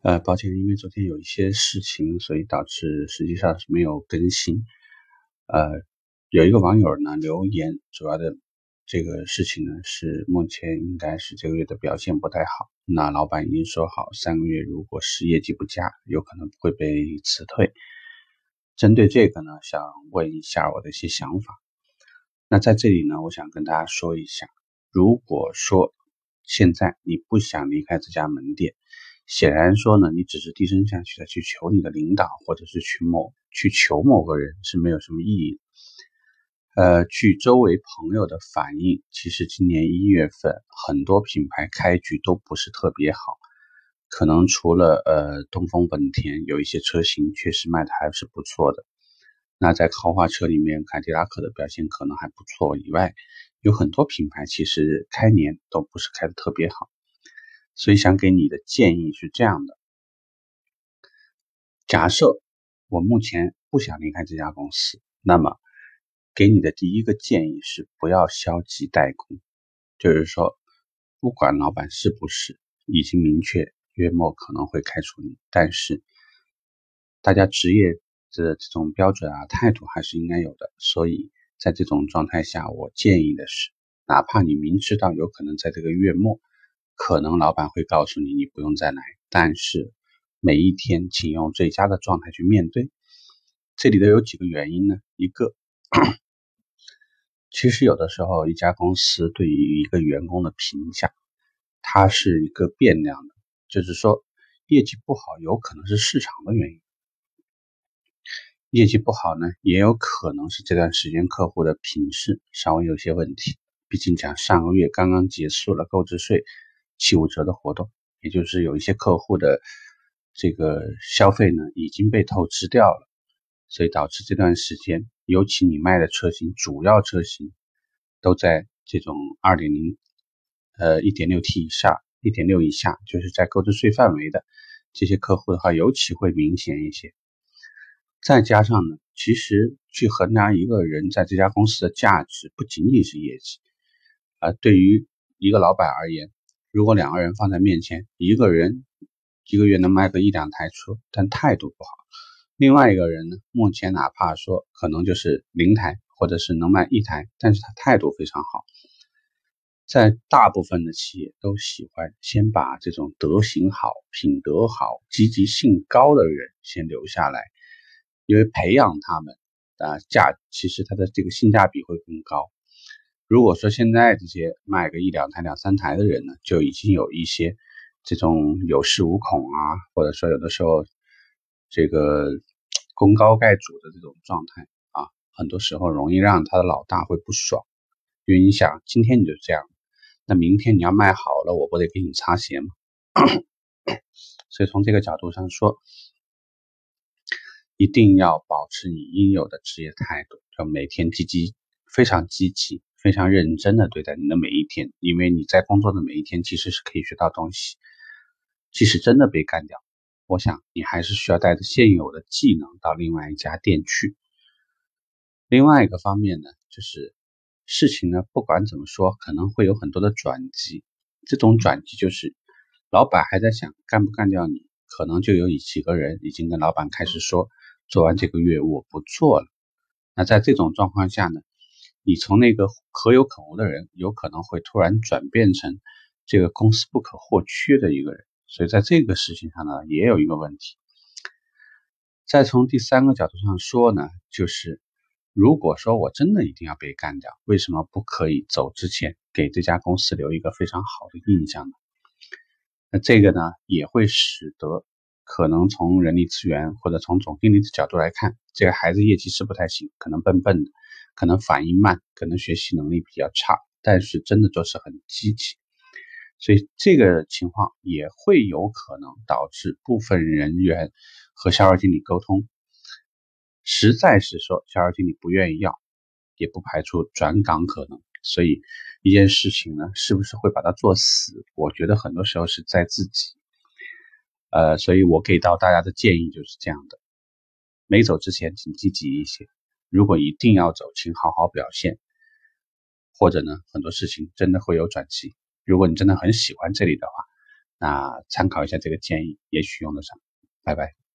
呃，抱歉，因为昨天有一些事情，所以导致实际上是没有更新。呃，有一个网友呢留言，主要的这个事情呢是目前应该是这个月的表现不太好。那老板已经说好，三个月如果是业绩不佳，有可能会被辞退。针对这个呢，想问一下我的一些想法。那在这里呢，我想跟大家说一下，如果说现在你不想离开这家门店，显然说呢，你只是低声下气的去求你的领导，或者是去某去求某个人是没有什么意义。呃，据周围朋友的反映，其实今年一月份很多品牌开局都不是特别好，可能除了呃东风本田有一些车型确实卖的还是不错的，那在豪华车里面，凯迪拉克的表现可能还不错以外，有很多品牌其实开年都不是开的特别好。所以想给你的建议是这样的：假设我目前不想离开这家公司，那么给你的第一个建议是不要消极怠工，就是说，不管老板是不是已经明确月末可能会开除你，但是大家职业的这种标准啊态度还是应该有的。所以在这种状态下，我建议的是，哪怕你明知道有可能在这个月末。可能老板会告诉你，你不用再来，但是每一天请用最佳的状态去面对。这里头有几个原因呢？一个，其实有的时候一家公司对于一个员工的评价，它是一个变量的，就是说业绩不好有可能是市场的原因，业绩不好呢也有可能是这段时间客户的品质稍微有些问题。毕竟讲上个月刚刚结束了购置税。七五折的活动，也就是有一些客户的这个消费呢已经被透支掉了，所以导致这段时间，尤其你卖的车型，主要车型都在这种二点零，呃一点六 T 以下，一点六以下，就是在购置税范围的这些客户的话，尤其会明显一些。再加上呢，其实去衡量一个人在这家公司的价值，不仅仅是业绩，而，对于一个老板而言。如果两个人放在面前，一个人一个月能卖个一两台车，但态度不好；另外一个人呢，目前哪怕说可能就是零台，或者是能卖一台，但是他态度非常好。在大部分的企业都喜欢先把这种德行好、品德好、积极性高的人先留下来，因为培养他们啊价，其实他的这个性价比会更高。如果说现在这些卖个一两台、两三台的人呢，就已经有一些这种有恃无恐啊，或者说有的时候这个 功高盖主的这种状态啊，很多时候容易让他的老大会不爽。因为你想，今天你就这样，那明天你要卖好了，我不得给你擦鞋吗？所以从这个角度上说，一定要保持你应有的职业态度，就每天积极，非常积极。非常认真的对待你的每一天，因为你在工作的每一天其实是可以学到东西。即使真的被干掉，我想你还是需要带着现有的技能到另外一家店去。另外一个方面呢，就是事情呢，不管怎么说，可能会有很多的转机。这种转机就是，老板还在想干不干掉你，可能就有几个人已经跟老板开始说，做完这个月我不做了。那在这种状况下呢？你从那个可有可无的人，有可能会突然转变成这个公司不可或缺的一个人，所以在这个事情上呢，也有一个问题。再从第三个角度上说呢，就是如果说我真的一定要被干掉，为什么不可以走之前给这家公司留一个非常好的印象呢？那这个呢，也会使得可能从人力资源或者从总经理的角度来看，这个孩子业绩是不太行，可能笨笨的。可能反应慢，可能学习能力比较差，但是真的就是很积极，所以这个情况也会有可能导致部分人员和销售经理沟通，实在是说销售经理不愿意要，也不排除转岗可能。所以一件事情呢，是不是会把它做死？我觉得很多时候是在自己。呃，所以我给到大家的建议就是这样的：没走之前，请积极一些。如果一定要走，请好好表现，或者呢，很多事情真的会有转机。如果你真的很喜欢这里的话，那参考一下这个建议，也许用得上。拜拜。